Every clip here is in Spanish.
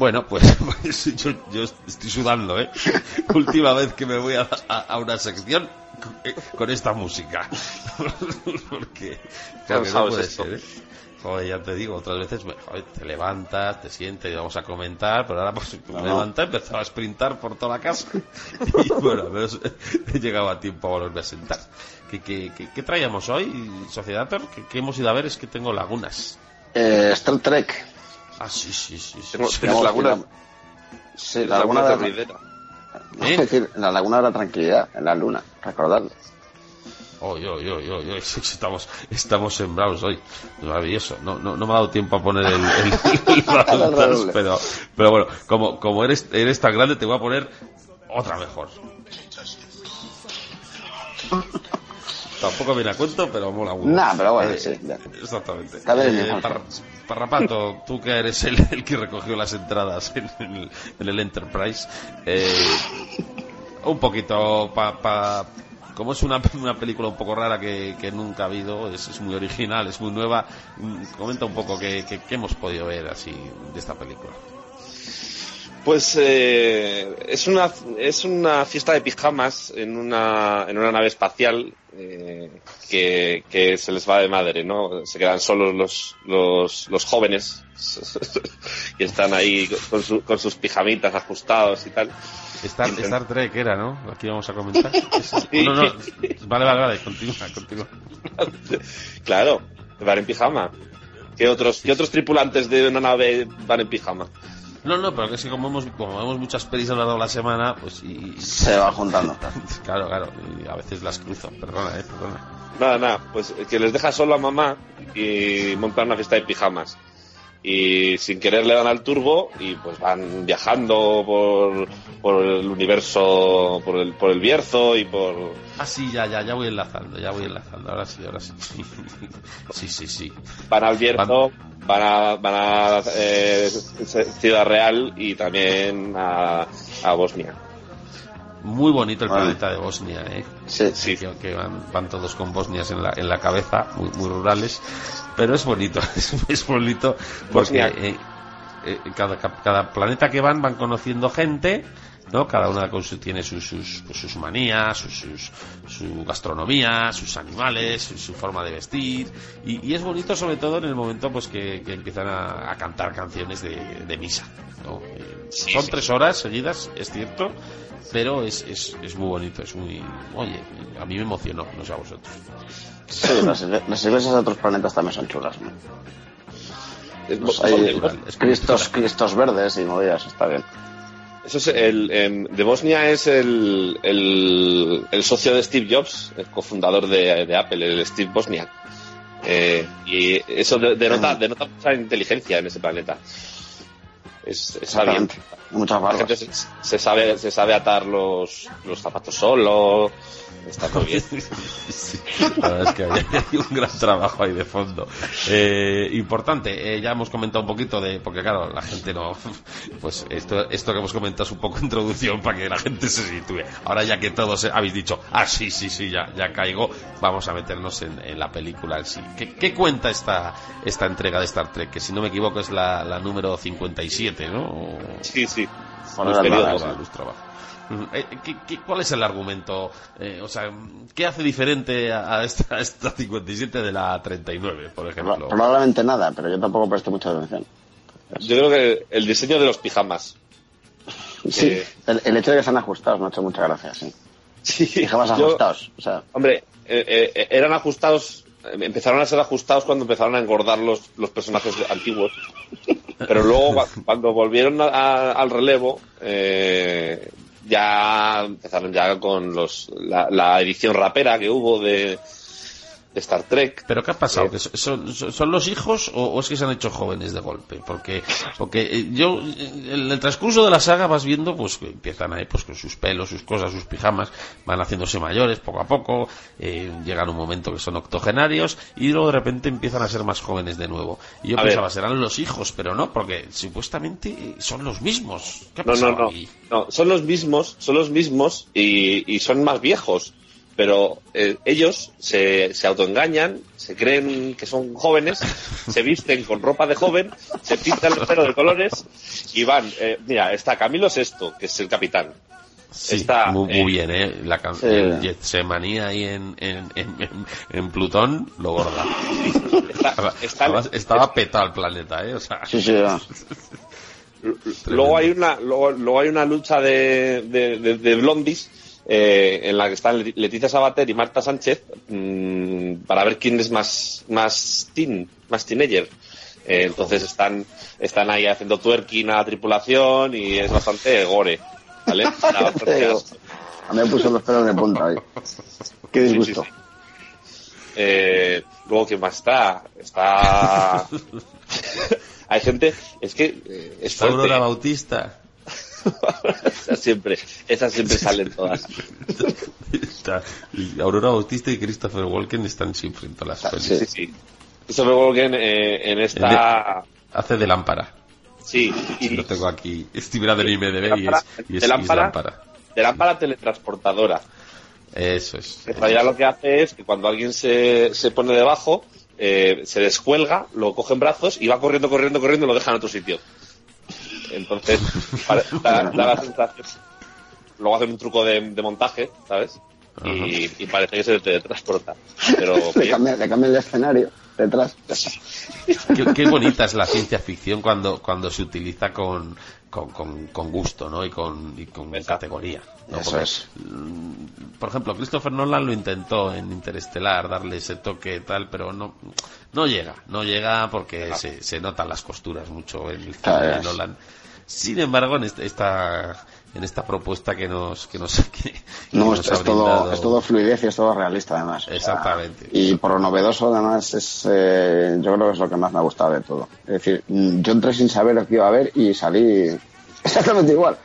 Bueno, pues, pues yo, yo, estoy sudando, ¿eh? Última vez que me voy a, a, a una sección con esta música. Porque, claro, que no puede ser, ¿eh? Joder, ya te digo, otras veces joder, te levantas, te sientes y vamos a comentar, pero ahora pues me levanté, empezaba a sprintar por toda la casa y bueno, he llegado a tiempo a volverme a sentar. ¿Qué, qué, qué, qué traíamos hoy, Sociedad? ¿Qué, ¿Qué, hemos ido a ver? Es que tengo lagunas. Eh, Star Trek. Ah, sí, sí, sí. sí, Tengo, sí. tengo laguna. Sí, la laguna, de la. ¿Eh? es decir, la laguna de la tranquilidad, en la luna, recordadlo. Hoy, hoy, hoy, hoy, hoy, estamos, estamos sembrados hoy. Maravilloso. No, no, no me ha dado tiempo a poner el, el, el pero, pero bueno, como, como eres, eres tan grande, te voy a poner otra mejor. Tampoco viene a cuento, pero mola mucho. Nah, pero bueno, eh, sí. Ya. Exactamente. Eh, par, Parrapato, tú que eres el, el, que recogió las entradas en el, en el Enterprise, eh, un poquito para... Pa, como es una, una, película un poco rara que, que nunca ha habido, es, es, muy original, es muy nueva, comenta un poco qué hemos podido ver así de esta película. Pues eh, es una es una fiesta de pijamas en una en una nave espacial eh, que, que se les va de madre, ¿no? Se quedan solos los los, los jóvenes que están ahí con, su, con sus pijamitas ajustados y tal. Star, Star Trek era, ¿no? Aquí vamos a comentar. Sí. No, no, vale, vale, vale, continúa, continúa. claro, van en pijama. ¿Qué otros, ¿Qué otros tripulantes de una nave van en pijama? No, no, pero que es que como hemos, como vemos muchas pelis a lo largo de la semana, pues y, se va juntando. claro, claro, y a veces las cruzo, perdona, eh, perdona. Nada, nada, pues que les deja solo a mamá y montan una fiesta de pijamas. Y sin querer le dan al turbo y pues van viajando por, por el universo, por el, por el Bierzo y por... Ah, sí, ya, ya, ya voy enlazando, ya voy enlazando, ahora sí, ahora sí. Sí, sí, sí. Van al Bierzo, van, van a, van a eh, Ciudad Real y también a, a Bosnia. Muy bonito el planeta de Bosnia, ¿eh? Sí, sí. Que, que van, van, todos con bosnias en la, en la cabeza, muy, muy rurales. Pero es bonito, es, es bonito porque eh, eh, cada, cada planeta que van van conociendo gente, ¿no? Cada una con su, tiene sus, sus, pues sus manías, sus, sus, su gastronomía, sus animales, su, su forma de vestir. Y, y, es bonito sobre todo en el momento pues que, que empiezan a, a, cantar canciones de, de misa, ¿no? Eh, sí, son sí. tres horas seguidas, es cierto, pero es, es, es muy bonito, es muy... Oye, a mí me emocionó, no sé a vosotros. Sí, las, las iglesias de otros planetas también son chulas, ¿no? Pues hay cristos, cristos verdes y movidas, está bien. Eso es el, eh, de Bosnia es el, el, el, socio de Steve Jobs, el cofundador de, de Apple, el Steve Bosniak. Eh, y eso denota, denota mucha inteligencia en ese planeta. Es, está bien. Muchas La gente se, se, sabe, se sabe atar los, los zapatos solo. Está muy bien. sí, la verdad es que hay, hay, un gran trabajo ahí de fondo. Eh, importante, eh, ya hemos comentado un poquito de, porque claro, la gente no, pues esto, esto que hemos comentado es un poco introducción para que la gente se sitúe. Ahora ya que todos habéis dicho, ah, sí, sí, sí, ya, ya caigo, vamos a meternos en, en la película en sí. ¿Qué, ¿Qué, cuenta esta, esta entrega de Star Trek? Que si no me equivoco es la, la número 57, ¿no? Sí, sí. Bueno, los periodos, la luz trabajo. ¿Qué, qué, cuál es el argumento? Eh, o sea, ¿qué hace diferente a esta, a esta 57 de la 39, por ejemplo? Probablemente nada, pero yo tampoco presto mucha atención. Yo creo que el diseño de los pijamas. Sí, eh, el, el, hecho de que sean ajustados me ha hecho mucha gracia, sí. Sí, pijamas yo, ajustados. O sea. Hombre, eh, eh, eran ajustados, empezaron a ser ajustados cuando empezaron a engordar los, los personajes antiguos. Pero luego, cuando volvieron a, a, al relevo, eh, ya empezaron ya con los la, la edición rapera que hubo de, de Star Trek. ¿Pero qué ha pasado? Eh, ¿Que son, los hijos o, o es que se han hecho jóvenes de golpe? Porque, porque eh, yo, eh, en el transcurso de la saga vas viendo, pues, que empiezan ahí, pues, con sus pelos, sus cosas, sus pijamas, van haciéndose mayores poco a poco, eh, llegan un momento que son octogenarios y luego de repente empiezan a ser más jóvenes de nuevo. Y yo A pensaba, ver. serán los hijos, pero no, porque supuestamente son los mismos. ¿Qué ha No, no, no, no. Son los mismos, son los mismos y, y son más viejos. Pero eh, ellos se, se autoengañan, se creen que son jóvenes, se visten con ropa de joven, se pintan el pelo de colores y van. eh, mira, está Camilo Sesto, que es el capitán. Sí, Está, muy, muy eh, bien, ¿eh? La can- sí. el Getsemanía ahí en, en, en, en- Plutón, lo gorda. Está, Estaba, está- estaba- estaba petado el planeta, ¿eh? O sea, Sí, sí. Luego hay una, luego, luego hay una lucha de, de, de- de blondies eh, en la que están Leticia Sabater y Marta Sánchez mm, para ver quién es más, más teen, más teenager. Eh, entonces están, están ahí haciendo twerking a la tripulación y es bastante gore. ¿Vale? Bastante. A mí me puso los pelos de punta ahí. Qué disgusto. Sí, sí, Eh, luego, ¿quién más está? Está. Hay gente. Es que eh, es está Aurora fuerte. Bautista. Esas siempre, esas siempre salen todas. Aurora Bautista y Christopher Walken están siempre en todas las pelis. Sí, sí. Christopher Walken eh, en esta. Hace de lámpara. Sí, y Lo tengo aquí. Estoy mirando en IMDb y es, lámpara- y es, de y es lámpara. lámpara. de lámpara teletransportadora. Eso es. En realidad lo que hace es que cuando alguien se, se pone debajo, eh, se descuelga, lo coge en brazos y va corriendo, corriendo, corriendo y lo deja en otro sitio. Entonces, da, da la sensación. Luego hacen un truco de, de montaje, ¿sabes? Y, y parece que se teletransporta. Pero Le cambian, le cambian el escenario detrás. Qué, qué bonita es la ciencia ficción cuando, cuando se utiliza con, con, con, con gusto, ¿no? Y con, y con categoría. ¿no? Eso Porque, es. mm, Por ejemplo, Christopher Nolan lo intentó en Interestelar, darle ese toque tal, pero no, no llega, no llega porque se, se notan las costuras mucho en el cine de. Nolan. Sin embargo, en esta, esta, en esta propuesta que nos, que nos, que, que No, nos es, ha es todo, es todo fluidez y es todo realista además. O sea, Exactamente. y por lo novedoso además es, eh, yo creo que es lo que más me ha gustado de todo. Es decir, mm, yo entré sin saber lo que iba a ver y salí exactamente igual.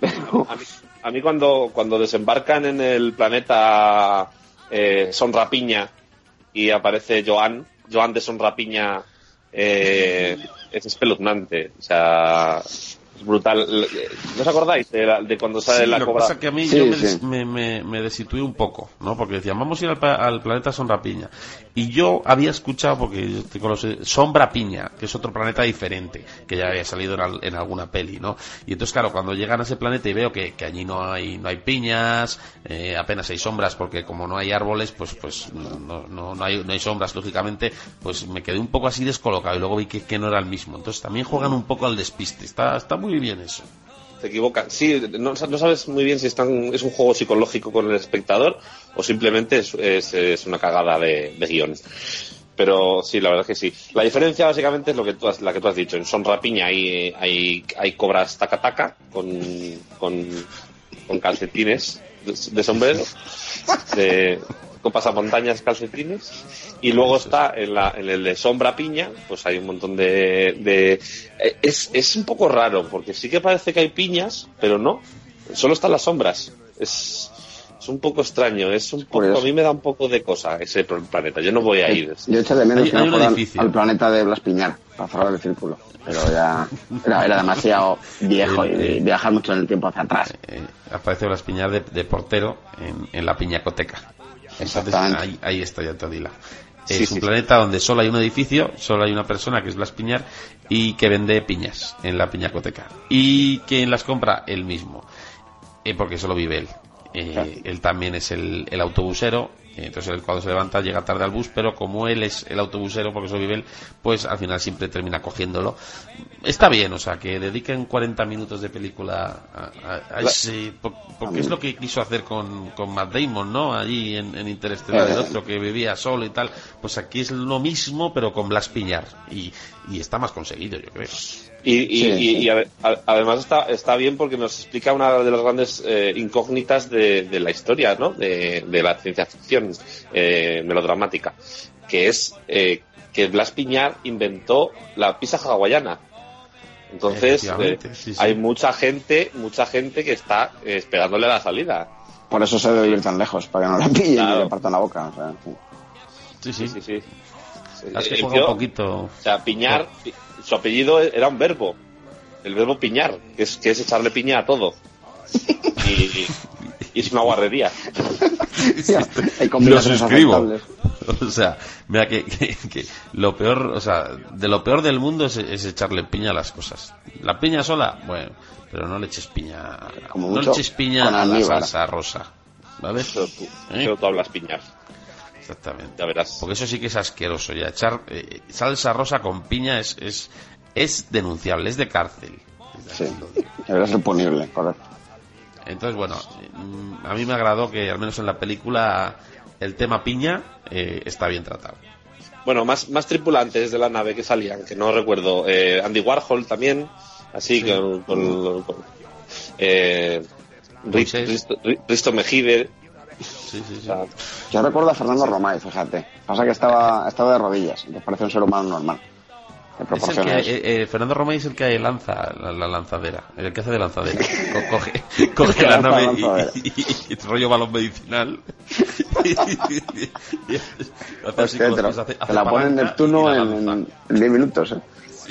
Pero, A mí, a mí cuando, cuando desembarcan en el planeta eh, Son Rapiña y aparece Joan, Joan de Son Rapiña eh, es espeluznante. O sea, es brutal. ¿No os acordáis de, la- de cuando sale Sí, la lo que cobra? pasa que a mí Sí, yo me, sí. des- me, me, me desitué un poco, ¿no? Porque decían, vamos a ir al, pa- al planeta Sonrapiña. Y yo había escuchado, porque yo te conocí, Sombra Piña, que es otro planeta diferente, que ya había salido en, al- en alguna peli, ¿no? Y entonces, claro, cuando llegan a ese planeta y veo que, que allí no hay, no hay piñas, eh, apenas hay sombras, porque como no hay árboles, pues, pues no, no, no hay, no hay sombras, lógicamente, pues me quedé un poco así descolocado y luego vi que, que no era el mismo. Entonces también juegan un poco al despiste. Está, está muy bien eso. Se equivocan. Sí, no, no sabes muy bien si es un juego psicológico con el espectador o simplemente es, es- una cagada de, de. Pero sí, la verdad es que sí. La diferencia básicamente es lo que tú has, la que tú has dicho. En Son Rapiña hay, hay, hay cobras taca-taca con, con, calcetines de, sombrero, con pasamontañas calcetines. Y luego está en, la, en el de Sombra Piña, pues hay un montón de... de eh, es, es un poco raro, porque sí que parece que hay piñas, pero no. Solo están las sombras. Es, es un poco extraño, es un poco, Curioso. a mí me da un poco de cosa ese planeta. Yo no voy a ir. yo eché de menos Hay- que hay no un fueran edificio. al planeta de Blas Piñar para cerrar el círculo. Pero ya era, era demasiado viejo y viajar mucho en el tiempo hacia atrás. eh, aparece Blas Piñar de, de portero en, en la piñacoteca. Entonces ahí, ahí está ya Todila. Sí, es un sí, planeta donde solo hay un edificio, solo hay una persona que es Blas Piñar y que vende piñas en la piñacoteca. Y quien las compra él mismo, eh, porque solo vive él. Eh, Él también es el, el autobusero Entonces él cuando se levanta llega tarde al bus, pero como él es el autobusero, porque eso vive él, pues al final siempre termina cogiéndolo. Está bien, o sea, que dediquen 40 minutos de película a, ese... Porque es lo que quiso hacer con, con Matt Damon, ¿no? Allí en, en Interestelar, el otro que vivía solo y tal. Pues aquí es lo mismo, pero con Blas Piñar. Y, y está más conseguido, yo creo. Y, además está, está bien porque nos explica una de las grandes eh, incógnitas de, la historia, ¿no? De, la ciencia ficción eh, melodramática, que es eh, que Blas Piñar inventó la pizza hawaiana. Entonces hay mucha gente, mucha gente que está esperándole a la salida. Por eso se debe ir tan lejos, para que no la pillen y le partan la boca. sí, sí, sí. sí. un poquito. O sea, Piñar, su apellido era un verbo, el verbo piñar, que es, que es echarle piña a todo. Y, es una guarrería. lo suscribo. O sea, mira que, lo peor, o sea, de lo peor del mundo es, echarle piña a las cosas. La piña sola, bueno, pero no le eches piña, no le eches piña a la salsa rosa. ¿Vale? Pero tú, ¿Eh? tú hablas piñar. Exactamente. Ya verás. Porque eso sí que es asqueroso. Ya echar eh, salsa rosa con piña es, es, es denunciable, es de cárcel. Sí, es reponible, correcto. Entonces, bueno, mm, a mí me agradó que al menos en la película el tema piña eh, está bien tratado. Bueno, más, más tripulantes de la nave que salían, que no recuerdo. Eh, Andy Warhol también, así con, con, Risto Mejide, Sí, sí, Yo recuerdo a Fernando Romay, fíjate. Pasa que estaba, estaba de rodillas, entonces parece un ser humano normal. Eh, eh, Fernando Romay es el que lanza la, lanzadera, el que hace de lanzadera. coge, coge la nave y, rollo balón medicinal. pues te, la pone en Neptuno en 10 minutos. ¿eh?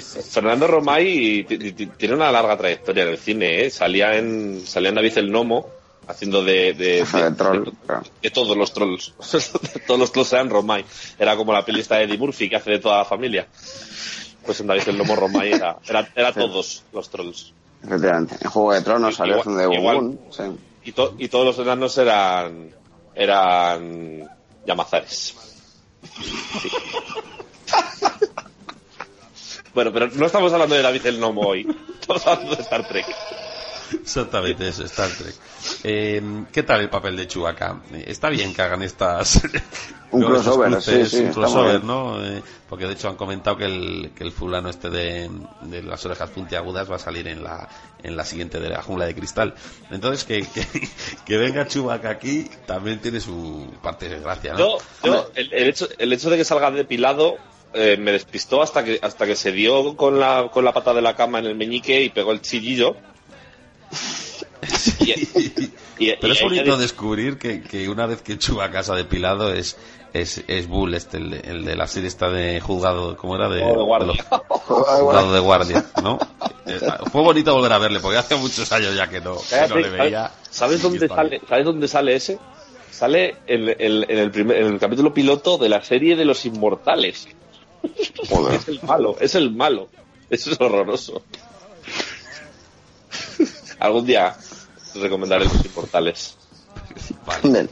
Fernando Romay tiene una larga trayectoria en el cine. ¿eh? Salía en salía en David el Nomo haciendo de, de, todos los trolls. todos los trolls eran Romay. Era como la pelista de Eddie Murphy que hace de toda la familia. Pues en David el Lomo Romay era, era, todos los trolls. Efectivamente. En Juego de Tronos salió de igual, y, y todos los enanos eran eran llamazares. bueno, pero no estamos hablando de David el Nomo hoy. Estamos hablando de Star Trek. Exactamente, eso, Star Trek. Eh, ¿Qué tal el papel de Chewbacca? Está bien que hagan estas. un crossover, sí, sí, un crossover, ¿no? Eh, porque de hecho han comentado que el, que el fulano este de, de, las orejas puntiagudas va a salir en la, en la siguiente de la jungla de cristal. Entonces, que, que, venga Chewbacca aquí también tiene su parte de gracia, ¿no? Yo, el, hecho, el hecho de que salga depilado eh, me despistó hasta que hasta que se dio con la, con la pata de la cama en el meñique y pegó el chillillo Pero es bonito descubrir que, una vez que Chuba casa depilado es, es, es Bull, este, el, de, la serie está de juzgado, ¿cómo era? De, guardia. juzgado de guardia, ¿no? Eh, fue bonito volver a verle, porque hace muchos años ya que no, le veía. ¿Sabes dónde, sale, ¿Sabes dónde sale ese? Sale en, el, en el capítulo piloto de la serie de los inmortales. Es el malo, es el malo. Eso es horroroso. Algún día recomendaré los portales. Vale.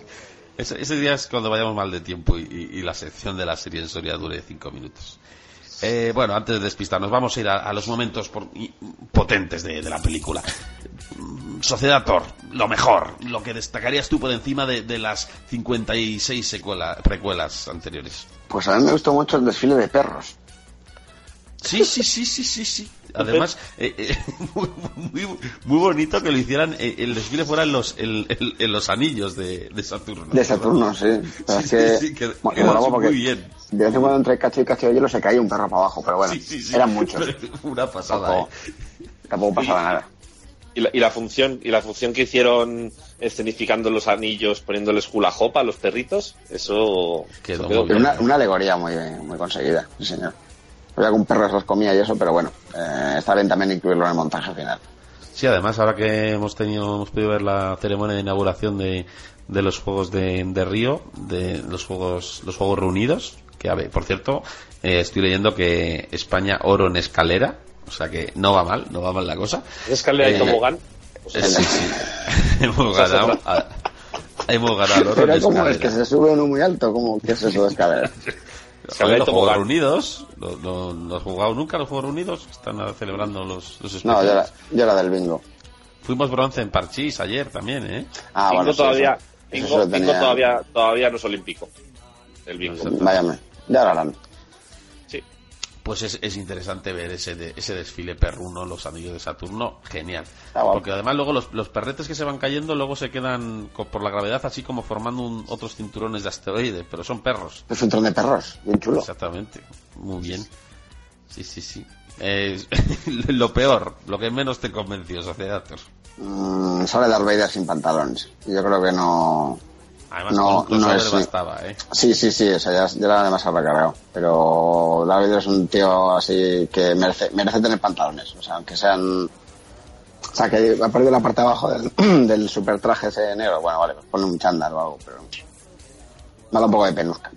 Ese, día es cuando vayamos mal de tiempo y, la sección de la serie en Soria dure cinco minutos. Eh, bueno, antes de despistarnos, vamos a ir a, los momentos potentes de, la película. Mm, Sociedad Thor, lo mejor, lo que destacarías tú por encima de, las 56 secuela, precuelas anteriores. Pues a mí me gustó mucho el desfile de perros. Sí, sí, sí, sí, sí, sí. Además, eh, eh, muy, muy, bonito que lo hicieran, eh, el desfile fuera en los, en, los anillos de, Saturno. De Saturno, sí. sí, que, muy bien. De vez en cuando entre cacho y cacho de hielo se caía un perro para abajo, pero bueno, eran muchos. Una pasada, tampoco, pasaba nada. Y la, y la, función y la función que hicieron escenificando los anillos poniéndoles hula hop a los perritos eso quedó, Una, una, alegoría muy muy conseguida sí señor Había un perro se los comía y eso, pero bueno, eh, está bien también incluirlo en el montaje final. Sí, además, ahora que hemos tenido, hemos podido ver la ceremonia de inauguración de, de los Juegos de, de, Río, de los Juegos, los Juegos Reunidos, que a ver, por cierto, eh, estoy leyendo que España oro en escalera, o sea que no va mal, no va mal la cosa. ¿Escalera y tobogán? sí, sí. hemos ganado. Hemos ganado el oro Pero en ¿cómo es que se sube uno muy alto? ¿Cómo, ¿Qué es eso de escalera? Los. Juegos Reunidos, ¿no, no, no has jugado nunca los Juegos Reunidos? Están ahora celebrando los, los No, yo era, especiales. yo era del bingo. Fuimos bronce en Parchís ayer también, ¿eh? Ah, bingo bueno, sí, todavía, eso- bingo, tenía- todavía, todavía no es olímpico. El bingo. Váyame, ya lo harán. Pues es, es interesante ver ese, de- ese desfile perruno, los anillos de Saturno, genial. Guapo. Porque además luego los, los perretes que se van cayendo luego se quedan por la gravedad así como formando un- otros cinturones de asteroides, pero son perros. Es un tron de perros, bien chulo. Exactamente, muy bien. Sí, sí, sí. Eh, lo peor, lo que menos te convenció, Sociedator. Mm, sale Darth Vader sin pantalones. Yo creo que no... Además, No, con no es- bastaba, ¿eh? Sí, sí, sí, o sea, ya, ya era demasiado recargado. Pero Darth Vader es un tío así que merece, merece tener pantalones. O sea, aunque sean... O sea, que ha perdido la parte de abajo del, del super traje ese negro. Bueno, vale, pues ponle un chándal o algo, pero... Me da un poco de penusca.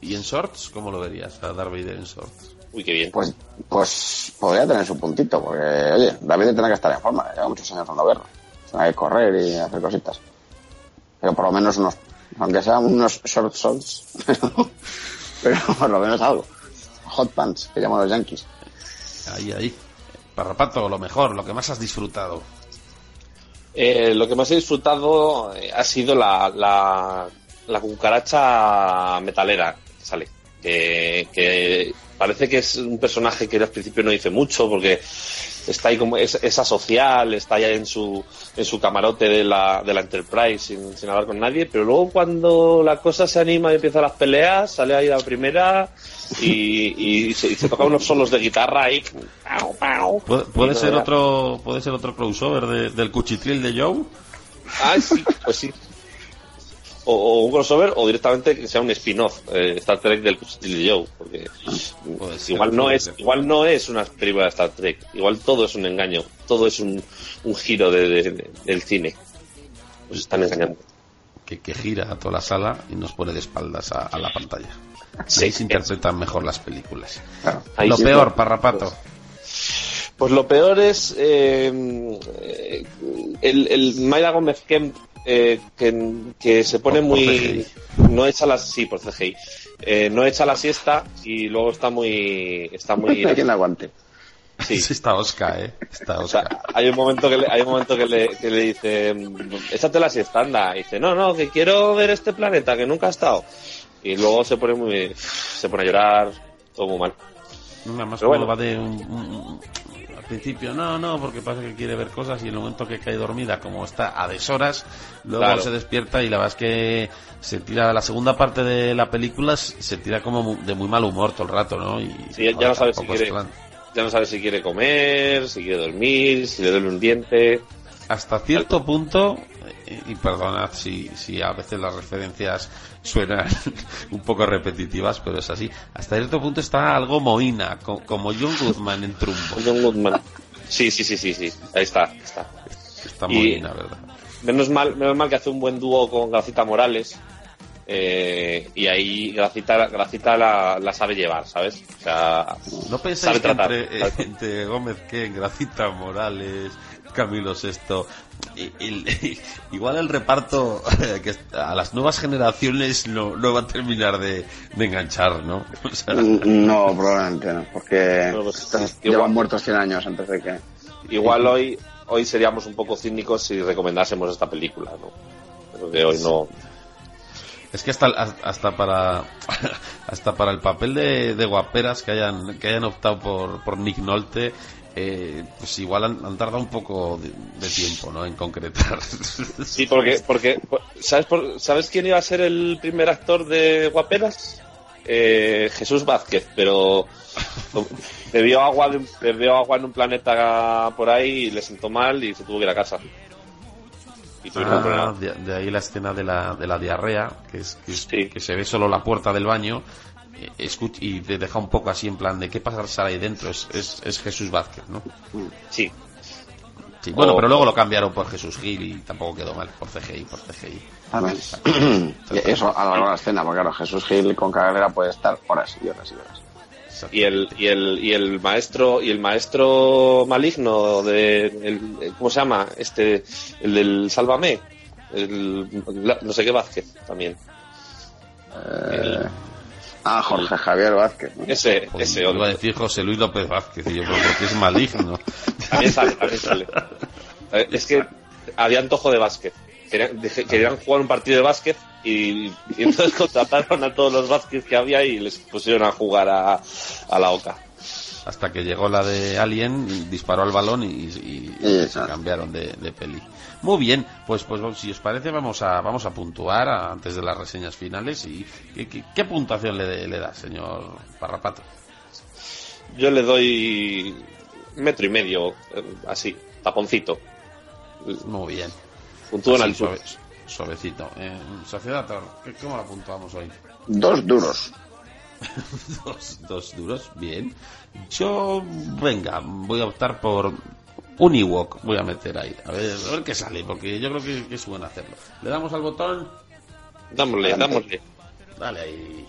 ¿Y en shorts? ¿Cómo lo verías a Darth Vader en shorts? Uy, qué bien. Pues, pues podría tener su puntito, porque, oye, David tiene que estar en forma, lleva muchos años dando guerra. Tiene que correr y hacer cositas. Pero por lo menos unos, aunque sean unos short shorts, pero, pero por lo menos algo. Hot pants, que llaman los yankees. Ahí, ahí. Parrapato, lo mejor, lo que más has disfrutado. Eh, lo que más he disfrutado eh, ha sido la, la, la cucaracha metalera que sale. Que, que parece que es un personaje que al principio no dice mucho porque está ahí como es, es asocial, está ahí en su, en su camarote de la, de la Enterprise sin, sin hablar con nadie, pero luego cuando la cosa se anima y empiezan las peleas, sale ahí la primera y, y se, y se toca unos solos de guitarra ahí. Pau, pau. ¿Puede, puede Y ser otro puede ser otro crossover de- del cuchitril de Joe? Ah, sí, pues sí. O, o un crossover o directamente que sea un spin-off, eh, Star Trek del de Joe, porque Puede ser, igual no es igual no es una película de Star Trek, igual todo es un engaño, todo es un, un giro de, de- de- del cine. Nos están engañando. que, que gira a toda la sala y nos pone de espaldas a, a la pantalla. Sí. Ahí se interpretan mejor las películas. Claro. Ahí Lo sí, peor, pues, Parrapato. Pues lo peor es eh, eh, el, el Mayra Gómez Kemp eh, que, que se pone Por- por muy no echa las sí por CGI eh, no echa la siesta y luego está muy está muy Hay quien la aguante. sí. Sí, está Oscar, ¿eh? Está O sea, Oscar. hay un momento que le, hay un momento que le, que le dice échate la siesta anda y dice no no que quiero ver este planeta que nunca ha estado y luego se pone muy se pone a llorar todo muy mal Nada más Pero cuando bueno. va de un, principio, no, no, porque pasa que quiere ver cosas y en el momento que cae dormida, como está a deshoras, luego Claro. se despierta y la verdad es que se tira, la segunda parte de la película se tira como de muy mal humor todo el rato, ¿no? Y Sí, ya- joder, no sabes si quiere- ya no sabe si quiere comer si quiere dormir si le duele un diente hasta cierto punto, y perdonad si, si a veces las referencias suenan un poco repetitivas, pero es así, hasta cierto punto está algo mohina, co- como John Goodman en Trumbo. John Goodman. Sí, sí, sí, sí, sí. Ahí está, está. Está Y- mohina, ¿verdad? Menos mal, menos mal que hace un buen dúo con Gracita Morales. eh, y ahí Gracita, Gracita la, la sabe llevar, ¿sabes? O sea, ¿No pensáis sabe que tratar. entre, eh, entre Gómez Ken, Gracita Morales, Camilo y- y- igual el reparto eh, que a las nuevas generaciones no, no va a terminar de, de enganchar, ¿no? O sea, No, probablemente no, porque pues, igual- llevan muertos 100 años antes de que... igual hoy, hoy seríamos un poco cínicos si recomendásemos esta película, ¿no? Creo que hoy no. Es que hasta, hasta para hasta para el papel de, de guaperas que hayan que hayan optado por, por Nick Nolte, eh, pues igual han, han tardado un poco de, de tiempo, ¿no? En concretar. Sí, porque, porque ¿sabes, por- ¿sabes quién iba a ser el primer actor de Guaperas? Eh, Jesús Vázquez, pero bebió agua, bebió agua en un planeta por ahí y le sentó mal y se tuvo que ir a casa. Y Ah, de, de ahí la escena de la, de la diarrea, que, es, que, es- Sí. que se ve solo la puerta del baño eh, escuch- y te deja un poco así en plan de qué pasa ahí dentro. Es, es, es Jesús Vázquez, ¿no? Sí, Sí, bueno, pero luego lo cambiaron por Jesús Gil y tampoco quedó mal por CGI, por CGI. y eso alargó la escena, porque claro, Jesús Gil con carrera puede estar horas y horas y horas. Y el, y el, y el maestro, y el maestro maligno de, el- ¿cómo se llama? Este, el del Sálvame. El, la- no sé qué Vázquez también. Eh, ah, Jorge Javier Vázquez. ¿no? Ese, Pues ese iba a otro. decir José Luis López Vázquez, y yo creo que es maligno. También sale, también sale. Eh, Es que había antojo de básquet. Querían, dije- querían jugar un partido de básquet y, y entonces contrataron a todos los básquet que había y les pusieron a jugar a, a la OCA. Hasta que llegó la de Alien, disparó al balón y, y- y Sí, se cambiaron de, de peli. Muy bien, pues pues si os parece vamos a vamos a puntuar a- antes de las reseñas finales y ¿qué, qué- qué puntuación le, le da, señor Parrapato? Yo le doy metro y medio, eh, así, taponcito. Muy bien. Así, altura. suave- suavecito. Eh, Sociedad Tor, ¿qué- ¿cómo la puntuamos hoy? Dos duros. dos, dos duros, bien. Yo, venga, voy a optar por un Ewok, voy a meter ahí. A ver, a ver qué sale, porque yo creo que, que es bueno hacerlo. Le damos al botón, Dámosle, dámosle. dale ahí.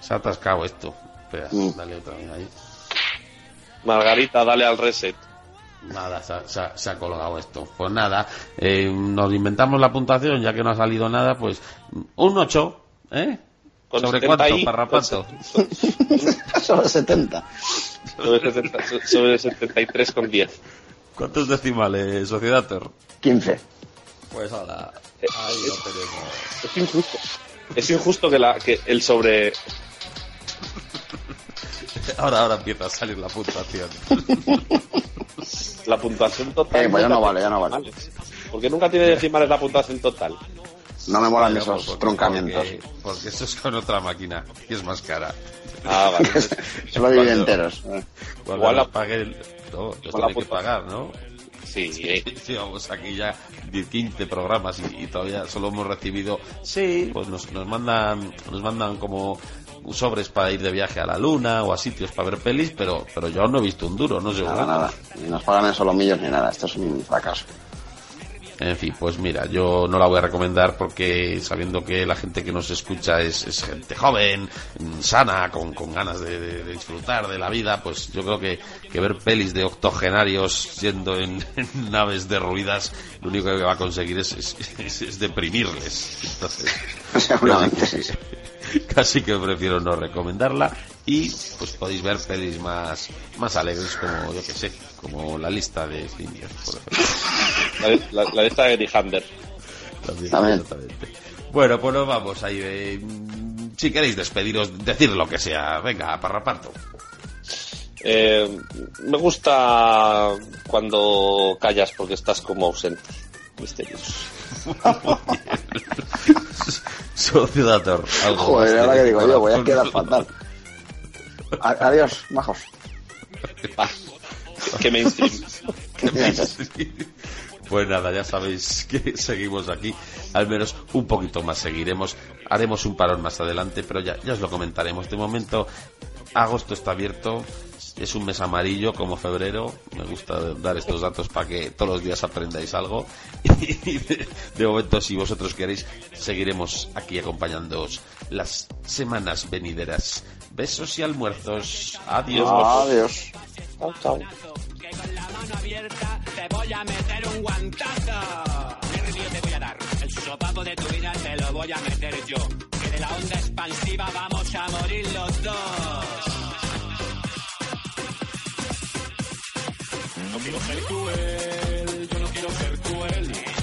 Se ha atascado esto. Espera, Mm. dale otra vez ahí. Margarita, dale al reset. Nada, se ha, se ha- se ha colgado esto. Pues nada, eh, nos inventamos la puntuación, ya que no ha salido nada, pues un 8, ¿eh? Con ¿Sobre 70 cuánto, y- parrapato? Solo 70. Sobre, 70 sobre 73 con 10. ¿Cuántos decimales, Sociedad Tor? 15. Pues ahora, ahí lo tenemos. Es injusto. Es injusto que, la, que el sobre. Ahora, ahora empieza a salir la puntuación. La puntuación total. Eh, pues ya no vale, ya no vale. tiene. Porque nunca tiene decimales la puntuación total. No me molan esos pues porque- truncamientos. Porque, porque eso es con otra máquina, que es más cara. Ah, vale. Solo divide enteros. Cuando Igual la pague el... No, esto la hay que pagar, ¿no? Sí, Sí, llevamos aquí ya 10, 15 programas y, y todavía solo hemos recibido, sí, pues nos, nos mandan, nos mandan como sobres para ir de viaje a la luna o a sitios para ver pelis, pero, pero yo no he visto un duro, no sé. Nada, nada. Ni nos pagan en solomillos ni nada. Esto es un fracaso. En fin, pues mira, yo no la voy a recomendar porque sabiendo que la gente que nos escucha es, es gente joven, sana, con, con ganas de, de- de disfrutar de la vida, pues yo creo que, que ver pelis de octogenarios yendo en, en naves derruidas, lo único que va a conseguir es, es, es- es deprimirles. Entonces, Seguramente casi que, prefiero no recomendarla y pues podéis ver pelis más, más alegres como, yo que sé, como la lista de por ejemplo. La, la de esta de Hander. También, También. exactamente. Bueno, pues nos vamos ahí. eh, si queréis despediros, decir lo que sea. Venga, parraparto. Eh, me gusta cuando callas porque estás como ausente. Misterioso. Sociedad algo Joder, ahora que digo yo, voy a quedar fatal. Adiós, majos. Qué mainstream. ¿Qué piensas? Pues nada, ya sabéis que seguimos aquí. Al menos un poquito más seguiremos. Haremos un parón más adelante, pero ya, ya os lo comentaremos. De momento, agosto está abierto. Es un mes amarillo como febrero. Me gusta dar estos datos para que todos los días aprendáis algo. Y de, de momento, si vosotros queréis, seguiremos aquí acompañándoos las semanas venideras. Besos y almuerzos. Adiós. Adiós. Chao, chao. que con la mano abierta te voy a meter un guantazo. ¿Qué río te voy a dar? El sopapo de tu vida te lo voy a meter yo. Que de la onda expansiva vamos a morir los dos. No quiero ser cruel, yo no quiero ser cruel.